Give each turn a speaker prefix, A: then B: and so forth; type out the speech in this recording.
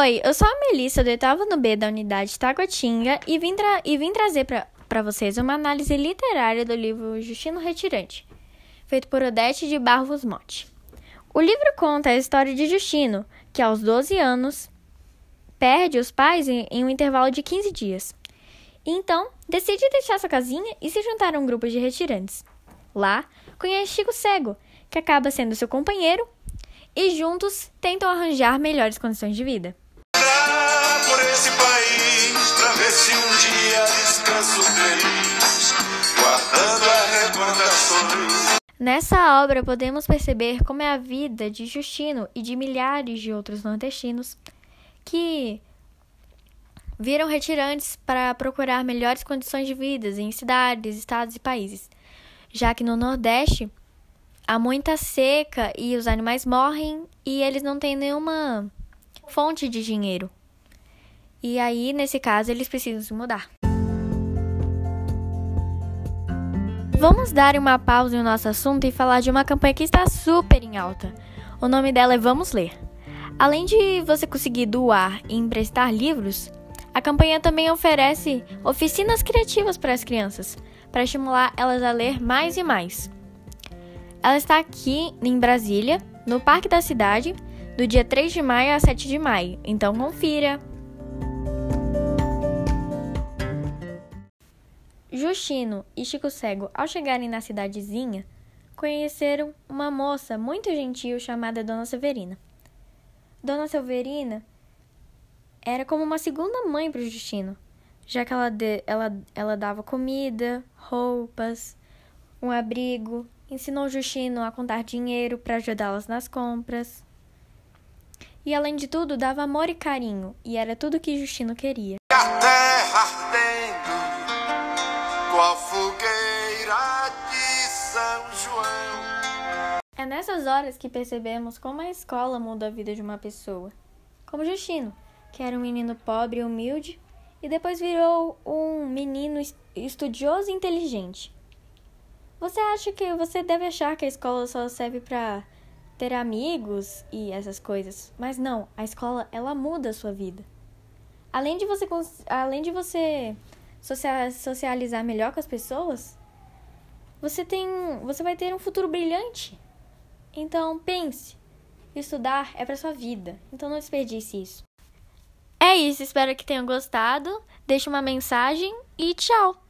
A: Oi, eu sou a Melissa do oitavo no B da unidade Taguatinga e vim, e vim trazer para vocês uma análise literária do livro Justino Retirante, feito por Odete de Barros Monte. O livro conta a história de Justino, que aos 12 anos perde os pais em, em um intervalo de 15 dias. Então, decide deixar sua casinha e se juntar a um grupo de retirantes. Lá, conhece Chico Cego, que acaba sendo seu companheiro e juntos tentam arranjar melhores condições de vida. Um dia descanso feliz, guardando recordações. Nessa obra podemos perceber como é a vida de Justino e de milhares de outros nordestinos que viram retirantes para procurar melhores condições de vida em cidades, estados e países, já que no Nordeste há muita seca e os animais morrem e eles não têm nenhuma fonte de dinheiro. E aí, nesse caso, eles precisam se mudar. Vamos dar uma pausa no nosso assunto e falar de uma campanha que está super em alta. O nome dela é Vamos Ler. Além de você conseguir doar e emprestar livros, a campanha também oferece oficinas criativas para as crianças, para estimular elas a ler mais e mais. Ela está aqui em Brasília, no Parque da Cidade, do dia 3 de maio a 7 de maio. Então confira! Justino e Chico Cego, ao chegarem na cidadezinha, conheceram uma moça muito gentil chamada Dona Severina. Dona Severina era como uma segunda mãe para o Justino, já que ela, de, ela, ela dava comida, roupas, um abrigo, ensinou Justino a contar dinheiro para ajudá-las nas compras. E além de tudo, dava amor e carinho, e era tudo que Justino queria. A terra qual fogueira de São João. É nessas horas que percebemos como a escola muda a vida de uma pessoa. Como Justino, que era um menino pobre e humilde, e depois virou um menino estudioso e inteligente. Você acha que você deve achar que a escola só serve para ter amigos e essas coisas, mas não, a escola ela muda a sua vida. Além de você além de você socializar melhor com as pessoas, você tem você vai ter um futuro brilhante. Então pense, estudar é para sua vida, então não desperdice isso. É isso, espero que tenham gostado. Deixe uma mensagem e tchau.